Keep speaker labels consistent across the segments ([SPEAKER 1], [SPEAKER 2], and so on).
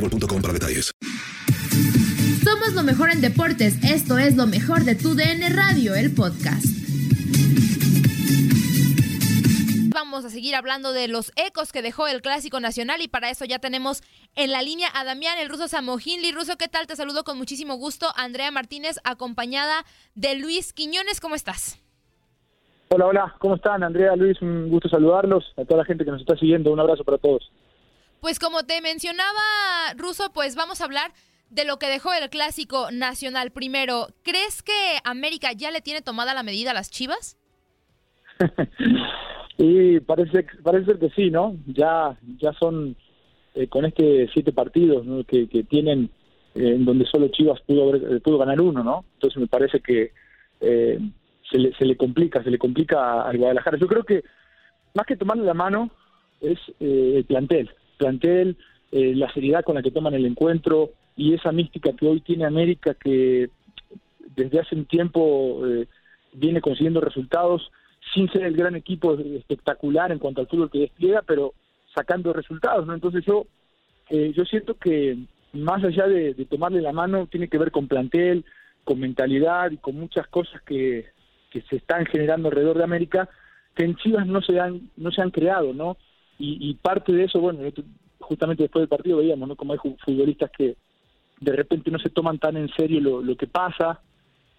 [SPEAKER 1] boostmobile.com para detalles.
[SPEAKER 2] Somos lo mejor en deportes. Esto es lo mejor de tu DN Radio, el podcast.
[SPEAKER 3] Vamos a seguir hablando de los ecos que dejó el Clásico Nacional y para eso ya tenemos en la línea a Damián, el ruso Samohinli. Ruso, ¿qué tal? Te saludo con muchísimo gusto. Andrea Martínez, acompañada de Luis Quiñones. ¿Cómo estás?
[SPEAKER 4] Hola, hola. ¿Cómo están? Andrea, Luis, un gusto saludarlos. A toda la gente que nos está siguiendo, un abrazo para todos.
[SPEAKER 3] Pues como te mencionaba, Ruso, pues vamos a hablar de lo que dejó el clásico nacional primero. ¿Crees que América ya le tiene tomada la medida a las Chivas?
[SPEAKER 4] y parece, parece que sí, ¿no? Ya, ya son eh, con este siete partidos que, tienen, eh, en donde solo Chivas pudo, eh, pudo ganar uno, ¿no? Entonces me parece que se, le, se le complica, se le complica al Guadalajara. Yo creo que más que tomarle la mano es el plantel plantel, eh, la seriedad con la que toman el encuentro y esa mística que hoy tiene América que desde hace un tiempo eh, viene consiguiendo resultados sin ser el gran equipo espectacular en cuanto al fútbol que despliega, pero sacando resultados, ¿no? Entonces yo eh, yo siento que más allá de, tomarle la mano tiene que ver con plantel, con mentalidad y con muchas cosas que, que se están generando alrededor de América que en Chivas no se han no se han creado, ¿no? Y, parte de eso, bueno, justamente después del partido veíamos, ¿no? Como hay futbolistas que de repente no se toman tan en serio lo, que pasa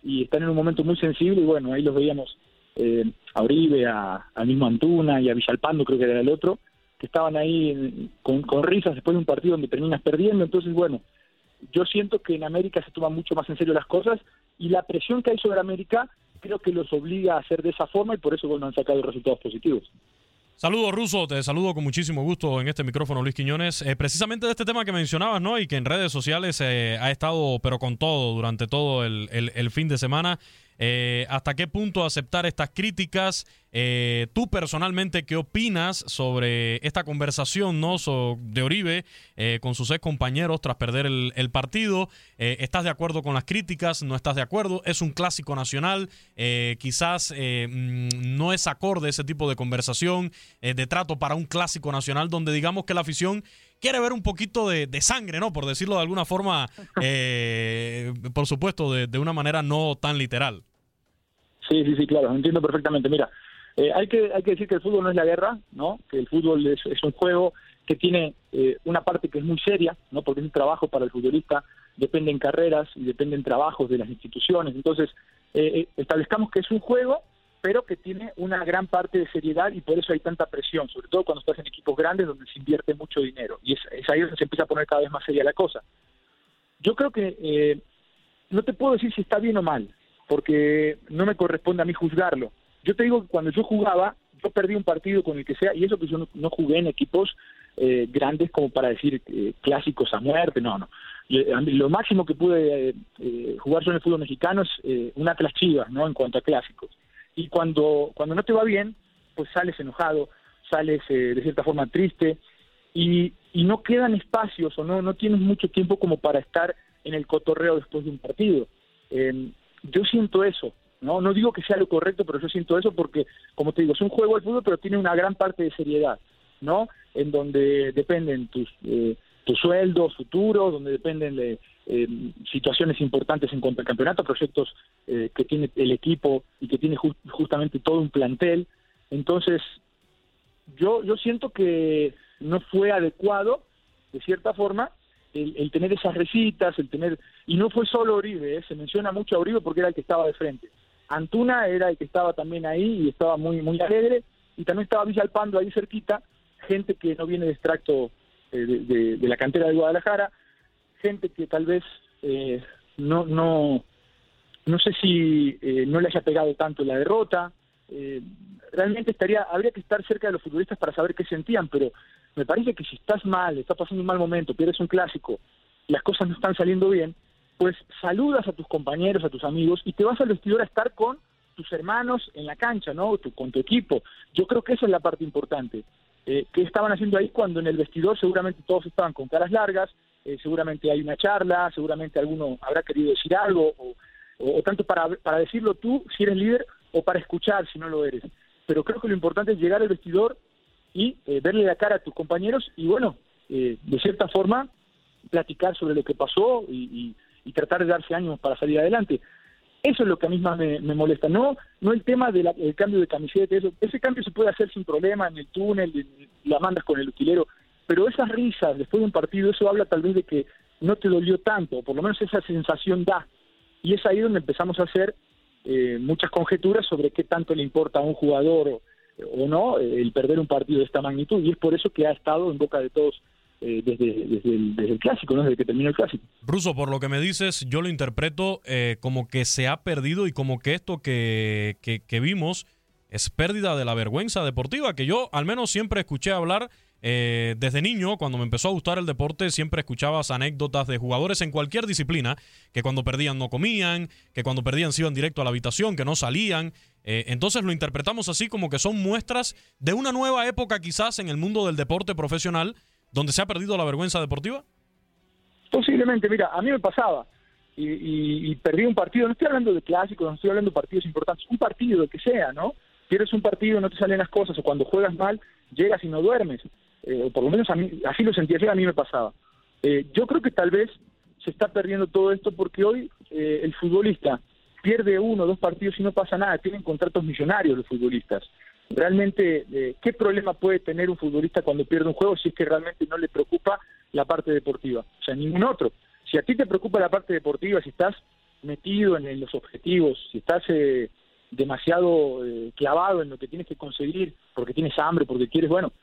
[SPEAKER 4] y están en un momento muy sensible y bueno, ahí los veíamos eh, a Uribe, a, mismo Antuna y a Villalpando, creo que era el otro, que estaban ahí con, con risas después de un partido donde terminas perdiendo, entonces bueno, yo siento que en América se toman mucho más en serio las cosas y la presión que hay sobre América creo que los obliga a hacer de esa forma y por eso bueno han sacado resultados positivos.
[SPEAKER 5] Saludos, Ruso. Te saludo con muchísimo gusto en este micrófono, Luis Quiñones. Eh, precisamente de este tema que mencionabas, ¿no? Y que en redes sociales eh, ha estado, pero con todo, durante todo el, el fin de semana. Eh, ¿Hasta qué punto aceptar estas críticas? Eh, tú personalmente, ¿qué opinas sobre esta conversación ¿no? de Oribe eh, con sus ex compañeros tras perder el, partido? ¿Estás de acuerdo con las críticas? ¿No estás de acuerdo? ¿Es un clásico nacional? quizás mm, no es acorde ese tipo de conversación, de trato para un clásico nacional donde digamos que la afición quiere ver un poquito de, sangre, ¿no? Por decirlo de alguna forma, por supuesto, de, de una manera no tan literal.
[SPEAKER 4] Sí, sí, sí, claro, entiendo perfectamente. Mira, eh, hay, que, hay que decir que el fútbol no es la guerra, ¿no? Que el fútbol es, un juego que tiene eh, una parte que es muy seria, ¿no? Porque es un trabajo para el futbolista, dependen carreras y dependen trabajos de las instituciones. Entonces, eh, establezcamos que es un juego, pero que tiene una gran parte de seriedad y por eso hay tanta presión, sobre todo cuando estás en equipos grandes donde se invierte mucho dinero. Y es, es ahí donde se empieza a poner cada vez más seria la cosa. Yo creo que no te puedo decir si está bien o mal, porque no me corresponde a mí juzgarlo. Yo te digo que cuando yo jugaba, yo perdí un partido con el que sea, y eso que yo no, jugué en equipos eh, grandes como para decir eh, clásicos a muerte, no, no. Lo máximo que pude jugar yo en el fútbol mexicano es un Atlas Chivas, ¿no? En cuanto a clásicos. Y cuando, cuando no te va bien, pues sales enojado, sales de cierta forma triste y, y no quedan espacios o no, no tienes mucho tiempo como para estar en el cotorreo después de un partido. Yo siento eso, no, no digo que sea lo correcto, pero yo siento eso porque, como te digo, es un juego de fútbol, pero tiene una gran parte de seriedad, ¿no? En donde dependen tus, eh, tus sueldos futuros, donde dependen de eh, situaciones importantes en cuanto al campeonato, proyectos eh, que tiene el equipo y que tiene justamente todo un plantel. Entonces, yo, yo siento que no fue adecuado, de cierta forma, el, el tener esas recitas, el tener... Y no fue solo Oribe, se menciona mucho a Oribe porque era el que estaba de frente. Antuna era el que estaba también ahí y estaba muy muy alegre, y también estaba Villalpando ahí cerquita, gente que no viene de extracto eh, de, la cantera de Guadalajara, gente que tal vez eh, no, no, no sé si eh, no le haya pegado tanto la derrota, realmente estaría, habría que estar cerca de los futbolistas para saber qué sentían, pero me parece que si estás mal, estás pasando un mal momento, pierdes un clásico, las cosas no están saliendo bien, pues saludas a tus compañeros, a tus amigos y te vas al vestidor a estar con tus hermanos en la cancha, ¿no? con tu equipo. Yo creo que esa es la parte importante. Eh, ¿Qué estaban haciendo ahí cuando en el vestidor seguramente todos estaban con caras largas? Eh, seguramente hay una charla, seguramente alguno habrá querido decir algo, o, tanto para, para decirlo tú, si eres líder, o para escuchar, si no lo eres. Pero creo que lo importante es llegar al vestidor y eh, verle la cara a tus compañeros y, bueno, de cierta forma, platicar sobre lo que pasó y y tratar de darse ánimos para salir adelante. Eso es lo que a mí más me, molesta, no no el tema del cambio de camiseta, eso, ese cambio se puede hacer sin problema en el túnel, la mandas con el utilero, pero esas risas después de un partido, eso habla tal vez de que no te dolió tanto, por lo menos esa sensación da. Y es ahí donde empezamos a hacer eh, muchas conjeturas sobre qué tanto le importa a un jugador o, no el perder un partido de esta magnitud, y es por eso que ha estado en boca de todos eh, desde, desde, el, clásico, ¿no? desde que terminó el clásico.
[SPEAKER 5] Ruso, por lo que me dices, yo lo interpreto eh, como que se ha perdido y como que esto que, que, vimos es pérdida de la vergüenza deportiva, que yo al menos siempre escuché hablar eh, desde niño, cuando me empezó a gustar el deporte, siempre escuchabas anécdotas de jugadores en cualquier disciplina, que cuando perdían no comían, que cuando perdían se iban directo a la habitación, que no salían. entonces lo interpretamos así como que son muestras de una nueva época quizás en el mundo del deporte profesional, donde se ha perdido la vergüenza deportiva?
[SPEAKER 4] Posiblemente, mira, a mí me pasaba y, perdí un partido, no estoy hablando de clásicos, no estoy hablando de partidos importantes, un partido, que sea, ¿no? Pierdes un partido, no te salen las cosas, o cuando juegas mal, llegas y no duermes, eh, o por lo menos a mí, así lo sentía, a mí me pasaba. Eh, yo creo que tal vez se está perdiendo todo esto porque hoy eh, el futbolista pierde uno o dos partidos y no pasa nada, tienen contratos millonarios los futbolistas realmente eh, qué problema puede tener un futbolista cuando pierde un juego si es que realmente no le preocupa la parte deportiva, o sea, ningún otro. Si a ti te preocupa la parte deportiva, si estás metido en, los objetivos, si estás eh, demasiado eh, clavado en lo que tienes que conseguir, porque tienes hambre, porque quieres, bueno,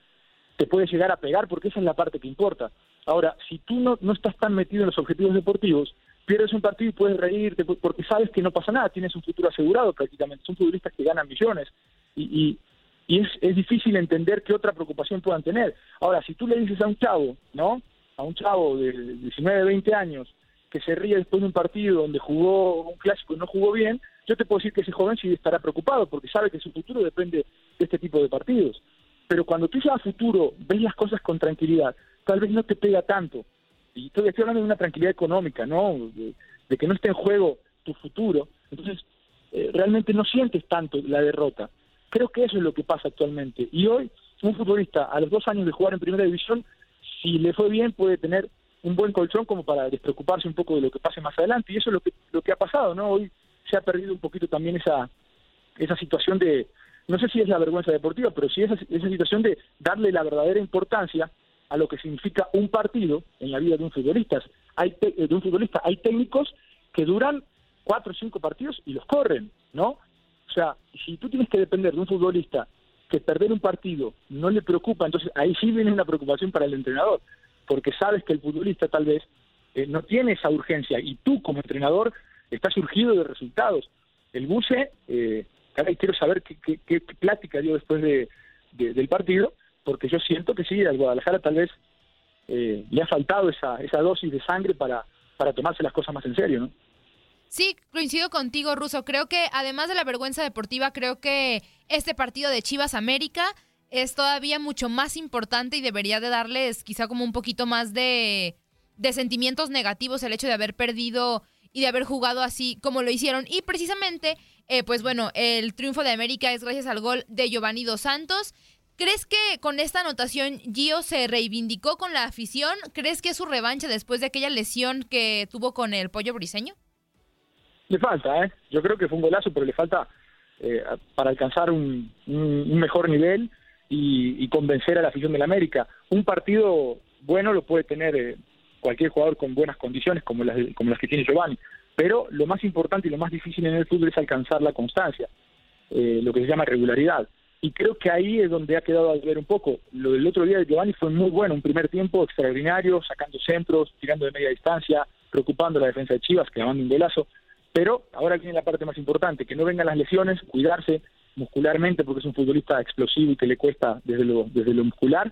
[SPEAKER 4] te puedes llegar a pegar porque esa es la parte que importa. Ahora, si tú no, no estás tan metido en los objetivos deportivos, pierdes un partido y puedes reírte porque sabes que no pasa nada, tienes un futuro asegurado prácticamente. Son futbolistas que ganan millones y, y es, es difícil entender qué otra preocupación puedan tener. Ahora, si tú le dices a un chavo, ¿no? A un chavo de 19, 20 años que se ríe después de un partido donde jugó un clásico y no jugó bien, yo te puedo decir que ese joven sí estará preocupado porque sabe que su futuro depende de este tipo de partidos. Pero cuando tú ya a futuro ves las cosas con tranquilidad, tal vez no te pega tanto. Y estoy, hablando de una tranquilidad económica, ¿no? De, que no esté en juego tu futuro. Entonces, eh, realmente no sientes tanto la derrota. Creo que eso es lo que pasa actualmente. Y hoy, un futbolista a los dos años de jugar en primera división, si le fue bien, puede tener un buen colchón como para despreocuparse un poco de lo que pase más adelante. Y eso es lo que, lo que ha pasado, ¿no? Hoy se ha perdido un poquito también esa, esa situación de, no sé si es la vergüenza deportiva, pero sí esa, esa situación de darle la verdadera importancia a lo que significa un partido en la vida de un futbolista. Hay de un futbolista, hay técnicos que duran cuatro o cinco partidos y los corren, ¿no? O sea, si tú tienes que depender de un futbolista que perder un partido no le preocupa, entonces ahí sí viene una preocupación para el entrenador, porque sabes que el futbolista tal vez eh, no tiene esa urgencia y tú como entrenador estás surgido de resultados. El Buse, eh, quiero saber qué, qué, plática dio después de, del partido, porque yo siento que sí, al Guadalajara tal vez eh, le ha faltado esa, esa dosis de sangre para, para tomarse las cosas más en serio, ¿no?
[SPEAKER 3] Sí, coincido contigo, Ruso. Creo que además de la vergüenza deportiva, creo que este partido de Chivas América es todavía mucho más importante y debería de darles quizá como un poquito más de, de sentimientos negativos el hecho de haber perdido y de haber jugado así como lo hicieron. Y precisamente, eh, pues bueno, el triunfo de América es gracias al gol de Giovanni Dos Santos. ¿Crees que con esta anotación Gio se reivindicó con la afición? ¿Crees que es su revancha después de aquella lesión que tuvo con el pollo briseño?
[SPEAKER 4] Le falta, ¿eh? Yo creo que fue un golazo, pero le falta eh, para alcanzar un, mejor nivel y, convencer a la afición del América. Un partido bueno lo puede tener eh, cualquier jugador con buenas condiciones, como las, como las que tiene Giovanni, pero lo más importante y lo más difícil en el fútbol es alcanzar la constancia, eh, lo que se llama regularidad. Y creo que ahí es donde ha quedado a ver un poco. Lo del otro día de Giovanni fue muy bueno, un primer tiempo extraordinario, sacando centros, tirando de media distancia, preocupando la defensa de Chivas, que un golazo pero ahora viene la parte más importante, que no vengan las lesiones, cuidarse muscularmente, porque es un futbolista explosivo y que le cuesta desde lo, desde lo muscular,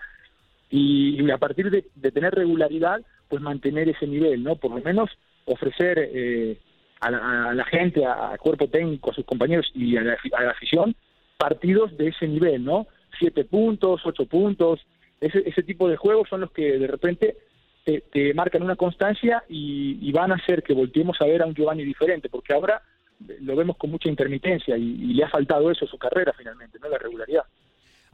[SPEAKER 4] y, a partir de, tener regularidad, pues mantener ese nivel, ¿no? Por lo menos ofrecer eh, a, la, gente, al cuerpo técnico, a sus compañeros y a la, afición partidos de ese nivel, ¿no? Siete puntos, ocho puntos, ese, ese tipo de juegos son los que de repente te, marcan una constancia y, van a hacer que volteemos a ver a un Giovanni diferente, porque ahora lo vemos con mucha intermitencia y, le ha faltado eso a su carrera finalmente, no la regularidad.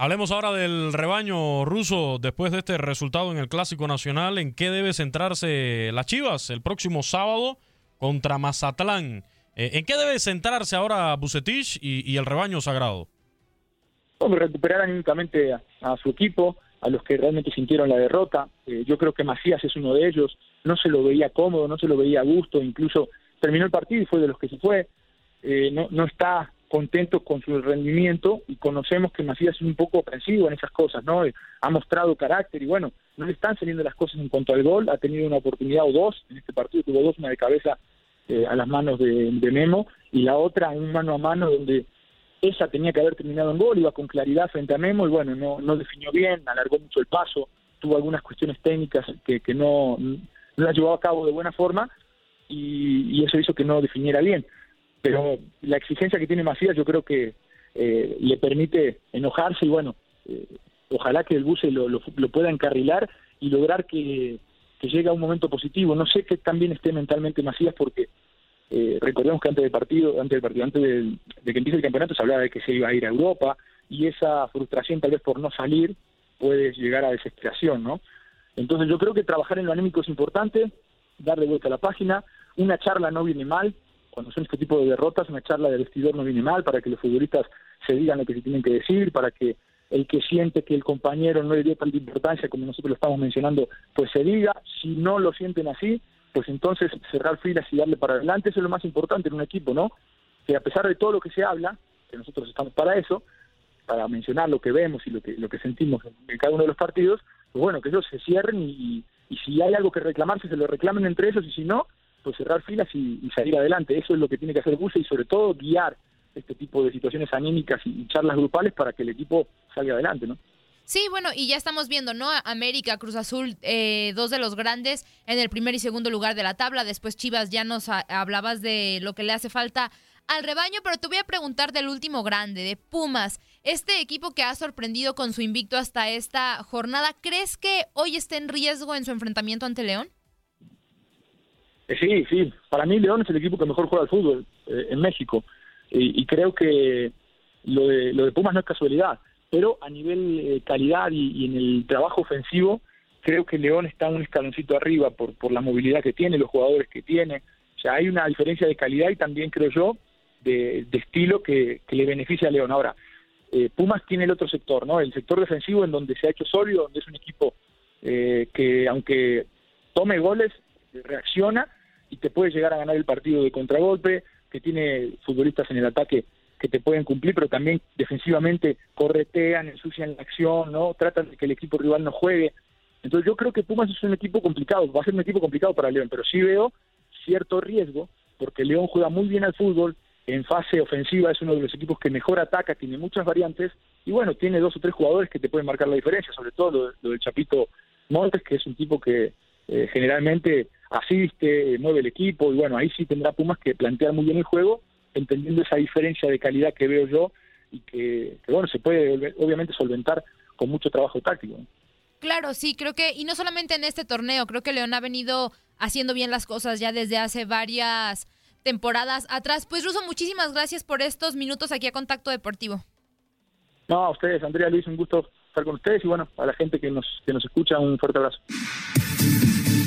[SPEAKER 5] Hablemos ahora del rebaño ruso después de este resultado en el Clásico Nacional. ¿En qué debe centrarse las Chivas el próximo sábado contra Mazatlán? Eh, ¿En qué debe centrarse ahora Bucetich y, el rebaño sagrado?
[SPEAKER 4] recuperar anímicamente a su equipo, a los que realmente sintieron la derrota. Eh, yo creo que Macías es uno de ellos, no se lo veía cómodo, no se lo veía a gusto, incluso terminó el partido y fue de los que se fue. Eh, no está contento con su rendimiento y conocemos que Macías es un poco ofensivo en esas cosas, ¿no? Eh, ha mostrado carácter y bueno, no le están saliendo las cosas en cuanto al gol, ha tenido una oportunidad o dos en este partido, tuvo dos, una de cabeza a las manos de, de Memo y la otra un mano a mano donde esa tenía que haber terminado en gol, iba con claridad frente a Memo y bueno, no, no definió bien, alargó mucho el paso, tuvo algunas cuestiones técnicas que, que no, no las llevó a cabo de buena forma y, eso hizo que no definiera bien. Pero la exigencia que tiene Macías yo creo que eh, le permite enojarse y bueno, eh, ojalá que el buce lo, lo, pueda encarrilar y lograr que, que llegue a un momento positivo. No sé qué tan bien esté mentalmente Macías porque eh, recordemos que antes del partido, antes del partido, antes de, que empiece el campeonato se hablaba de que se iba a ir a Europa y esa frustración tal vez por no salir puede llegar a desesperación, ¿no? Entonces yo creo que trabajar en lo anímico es importante, darle vuelta a la página, una charla no viene mal, cuando son este tipo de derrotas, una charla de vestidor no viene mal para que los futbolistas se digan lo que se tienen que decir, para que el que siente que el compañero no le dio tanta importancia como nosotros lo estamos mencionando, pues se diga, si no lo sienten así, pues entonces cerrar filas y darle para adelante, eso es lo más importante en un equipo, ¿no? Que a pesar de todo lo que se habla, que nosotros estamos para eso, para mencionar lo que vemos y lo que, lo que sentimos en, cada uno de los partidos, pues bueno, que ellos se cierren y, y, si hay algo que reclamarse, se lo reclamen entre ellos y si no, pues cerrar filas y, salir adelante. Eso es lo que tiene que hacer Buse y sobre todo guiar este tipo de situaciones anímicas y charlas grupales para que el equipo salga adelante, ¿no?
[SPEAKER 3] Sí, bueno, y ya estamos viendo, ¿no? América, Cruz Azul, eh, dos de los grandes en el primer y segundo lugar de la tabla. Después Chivas, ya nos hablabas de lo que le hace falta al rebaño, pero te voy a preguntar del último grande, de Pumas. Este equipo que ha sorprendido con su invicto hasta esta jornada, ¿crees que hoy está en riesgo en su enfrentamiento ante León?
[SPEAKER 4] Eh, sí, sí. Para mí León es el equipo que mejor juega al fútbol eh, en México. Y, creo que lo de, lo de Pumas no es casualidad pero a nivel eh, calidad y, en el trabajo ofensivo, creo que León está un escaloncito arriba por, por la movilidad que tiene, los jugadores que tiene. O sea, hay una diferencia de calidad y también, creo yo, de, estilo que, le beneficia a León. Ahora, eh, Pumas tiene el otro sector, ¿no? El sector defensivo en donde se ha hecho sólido, donde es un equipo eh, que, aunque tome goles, reacciona y te puede llegar a ganar el partido de contragolpe, que tiene futbolistas en el ataque que te pueden cumplir, pero también defensivamente corretean, ensucian la acción, ¿no? Tratan de que el equipo rival no juegue. Entonces yo creo que Pumas es un equipo complicado, va a ser un equipo complicado para León, pero sí veo cierto riesgo, porque León juega muy bien al fútbol, en fase ofensiva es uno de los equipos que mejor ataca, tiene muchas variantes y bueno, tiene dos o tres jugadores que te pueden marcar la diferencia, sobre todo lo, del Chapito Montes, que es un tipo que eh, generalmente asiste, mueve el equipo y bueno, ahí sí tendrá Pumas que plantear muy bien el juego, entendiendo esa diferencia de calidad que veo yo y que, bueno, se puede obviamente solventar con mucho trabajo táctico.
[SPEAKER 3] Claro, sí, creo que, y no solamente en este torneo, creo que León ha venido haciendo bien las cosas ya desde hace varias temporadas atrás. Pues Ruso, muchísimas gracias por estos minutos aquí a Contacto Deportivo.
[SPEAKER 4] No, a ustedes, Andrea Luis, un gusto estar con ustedes y bueno, a la gente que nos, que nos escucha, un fuerte abrazo.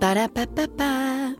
[SPEAKER 6] Ba-da-ba-ba-ba.